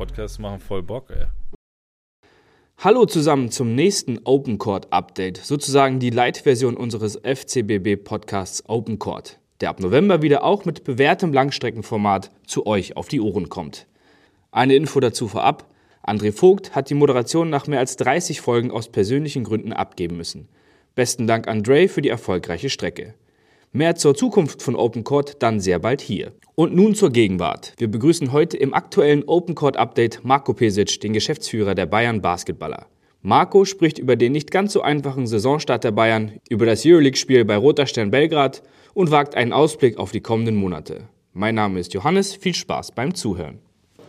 Podcasts machen voll Bock, ey. Hallo zusammen zum nächsten Open Court Update, sozusagen die Light-Version unseres FCBB Podcasts Open Court, der ab November wieder auch mit bewährtem Langstreckenformat zu euch auf die Ohren kommt. Eine Info dazu vorab: André Vogt hat die Moderation nach mehr als 30 Folgen aus persönlichen Gründen abgeben müssen. Besten Dank André für die erfolgreiche Strecke. Mehr zur Zukunft von Open Court dann sehr bald hier. Und nun zur Gegenwart. Wir begrüßen heute im aktuellen Open Court Update Marco Pesic, den Geschäftsführer der Bayern Basketballer. Marco spricht über den nicht ganz so einfachen Saisonstart der Bayern, über das Euroleague-Spiel bei Roter Stern Belgrad und wagt einen Ausblick auf die kommenden Monate. Mein Name ist Johannes, viel Spaß beim Zuhören.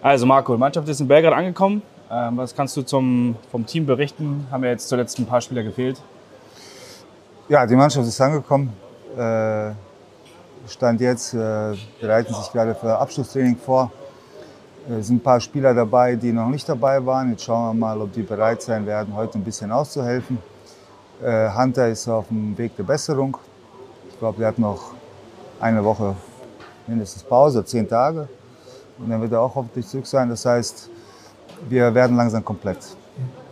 Also Marco, die Mannschaft ist in Belgrad angekommen. Ähm, was kannst du zum, vom Team berichten? Haben ja jetzt zuletzt ein paar Spieler gefehlt. Ja, die Mannschaft ist angekommen. Äh, Stand jetzt äh, bereiten sich gerade für Abschlusstraining vor. Es äh, sind ein paar Spieler dabei, die noch nicht dabei waren. Jetzt schauen wir mal, ob die bereit sein werden, heute ein bisschen auszuhelfen. Hunter ist auf dem Weg der Besserung. Ich glaube, er hat noch eine Woche mindestens Pause, zehn Tage. Und dann wird er auch hoffentlich zurück sein. Das heißt, wir werden langsam komplett.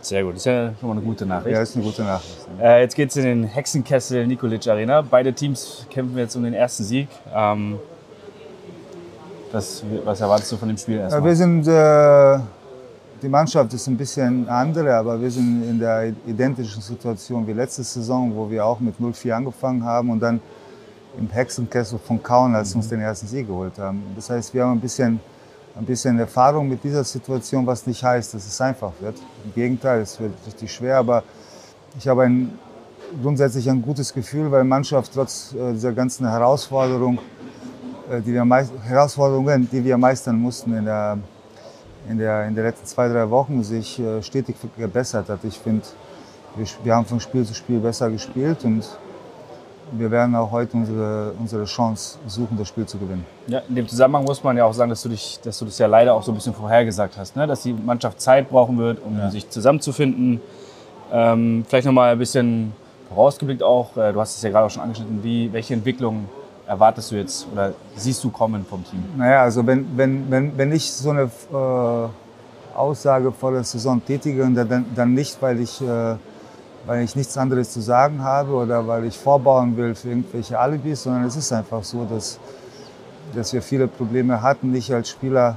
Sehr gut, das ist ja schon mal eine gute Nachricht. Ja, ist eine gute Nachricht. Äh, jetzt geht es in den Hexenkessel Nikolic Arena. Beide Teams kämpfen jetzt um den ersten Sieg. Ähm, das, was erwartest du von dem Spiel erstmal? Ja, wir sind, äh, die Mannschaft ist ein bisschen andere, aber wir sind in der identischen Situation wie letzte Saison, wo wir auch mit 0-4 angefangen haben und dann im Hexenkessel von Kauen, als uns den ersten Sieg geholt haben. Das heißt, wir haben ein bisschen ein bisschen Erfahrung mit dieser Situation, was nicht heißt, dass es einfach wird. Im Gegenteil, es wird richtig schwer, aber ich habe ein, grundsätzlich ein gutes Gefühl, weil Mannschaft trotz äh, dieser ganzen Herausforderung, äh, die wir Herausforderungen, die wir meistern mussten in der, in der, in den letzten zwei, drei Wochen, sich äh, stetig gebessert hat. Ich finde, wir, wir haben von Spiel zu Spiel besser gespielt und wir werden auch heute unsere, unsere Chance suchen, das Spiel zu gewinnen. Ja, in dem Zusammenhang muss man ja auch sagen, dass du, dich, dass du das ja leider auch so ein bisschen vorhergesagt hast, ne? dass die Mannschaft Zeit brauchen wird, um ja. sich zusammenzufinden. Ähm, vielleicht nochmal ein bisschen vorausgeblickt auch, äh, du hast es ja gerade auch schon angeschnitten, wie, welche Entwicklung erwartest du jetzt oder siehst du kommen vom Team? Naja, also wenn, wenn, wenn, wenn ich so eine äh, Aussage vor der Saison tätige, dann, dann nicht, weil ich... Äh, weil ich nichts anderes zu sagen habe oder weil ich vorbauen will für irgendwelche Alibis, sondern es ist einfach so, dass, dass wir viele Probleme hatten. Ich als Spieler,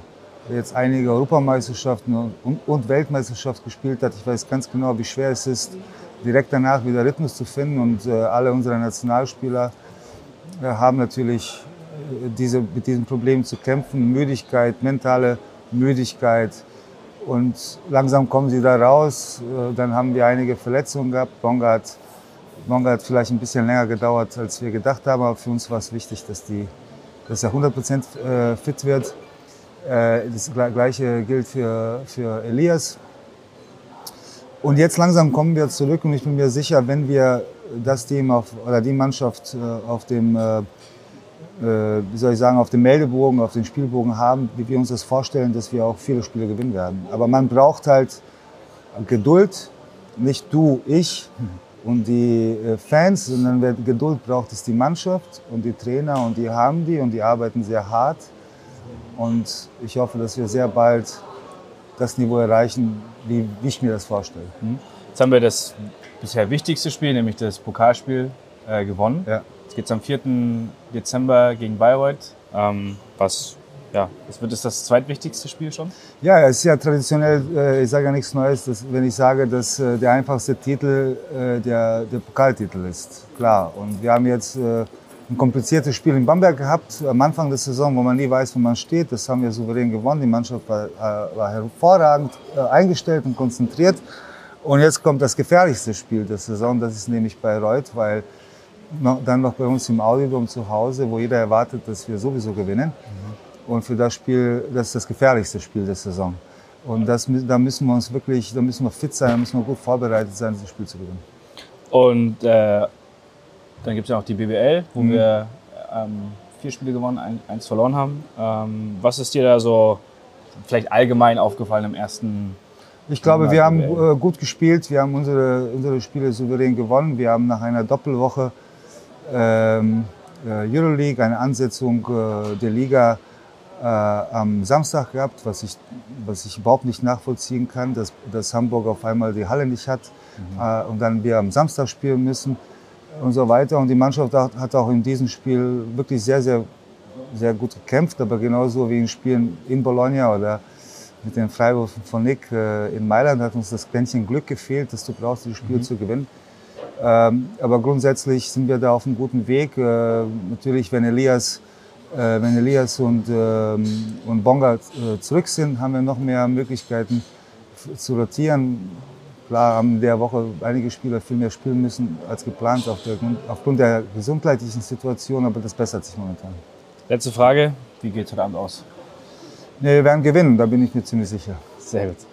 der jetzt einige Europameisterschaften und, und Weltmeisterschaft gespielt hat, ich weiß ganz genau, wie schwer es ist, direkt danach wieder Rhythmus zu finden. Und äh, alle unsere Nationalspieler äh, haben natürlich äh, diese, mit diesen Problemen zu kämpfen. Müdigkeit, mentale Müdigkeit, und langsam kommen sie da raus. Äh, dann haben wir einige Verletzungen gehabt. Bonga hat, Bonga hat vielleicht ein bisschen länger gedauert, als wir gedacht haben. Aber für uns war es wichtig, dass, die, dass er 100% äh, fit wird. Äh, das Gleiche gilt für, für Elias. Und jetzt langsam kommen wir zurück und ich bin mir sicher, wenn wir das Team auf, oder die Mannschaft auf dem wie soll ich sagen, auf dem Meldebogen, auf dem Spielbogen haben, wie wir uns das vorstellen, dass wir auch viele Spiele gewinnen werden. Aber man braucht halt Geduld, nicht du, ich und die äh, Fans, sondern wer Geduld braucht, ist die Mannschaft und die Trainer und die haben die und die arbeiten sehr hart. Und ich hoffe, dass wir sehr bald das Niveau erreichen, wie, wie ich mir das vorstelle. Hm? Jetzt haben wir das bisher wichtigste Spiel, nämlich das Pokalspiel, äh, gewonnen. Ja. Jetzt geht es am 4. Dezember gegen Bayreuth. Ähm, was, ja, was wird es das zweitwichtigste Spiel schon? Ja, es ist ja traditionell, äh, ich sage ja nichts Neues, dass, wenn ich sage, dass äh, der einfachste Titel äh, der, der Pokaltitel ist. Klar. Und wir haben jetzt äh, ein kompliziertes Spiel in Bamberg gehabt, am Anfang der Saison, wo man nie weiß, wo man steht. Das haben wir souverän gewonnen. Die Mannschaft war, äh, war hervorragend äh, eingestellt und konzentriert. Und jetzt kommt das gefährlichste Spiel der Saison, das ist nämlich Bayreuth, weil dann noch bei uns im Audiodom zu Hause, wo jeder erwartet, dass wir sowieso gewinnen. Mhm. Und für das Spiel, das ist das gefährlichste Spiel der Saison. Und das, da müssen wir uns wirklich, da müssen wir fit sein, da müssen wir gut vorbereitet sein, dieses Spiel zu gewinnen. Und äh, dann gibt es ja auch die BBL, wo mhm. wir ähm, vier Spiele gewonnen, ein, eins verloren haben. Ähm, was ist dir da so vielleicht allgemein aufgefallen im ersten ich glaube, wir haben äh, gut gespielt. Wir haben unsere, unsere Spiele souverän gewonnen. Wir haben nach einer Doppelwoche Euroleague, eine Ansetzung äh, der Liga äh, am Samstag gehabt, was ich, was ich überhaupt nicht nachvollziehen kann, dass, dass Hamburg auf einmal die Halle nicht hat mhm. äh, und dann wir am Samstag spielen müssen und so weiter. Und die Mannschaft hat auch in diesem Spiel wirklich sehr, sehr, sehr gut gekämpft, aber genauso wie in Spielen in Bologna oder mit den Freiwürfen von Nick äh, in Mailand hat uns das Quäntchen Glück gefehlt, dass du brauchst, dieses Spiel mhm. zu gewinnen. Ähm, aber grundsätzlich sind wir da auf einem guten Weg. Äh, natürlich, wenn Elias, äh, wenn Elias und, ähm, und Bonga äh, zurück sind, haben wir noch mehr Möglichkeiten zu rotieren. Klar haben in der Woche einige Spieler viel mehr spielen müssen als geplant auf der, aufgrund der gesundheitlichen Situation, aber das bessert sich momentan. Letzte Frage, wie geht es heute Abend aus? Nee, wir werden gewinnen, da bin ich mir ziemlich sicher. Sehr gut.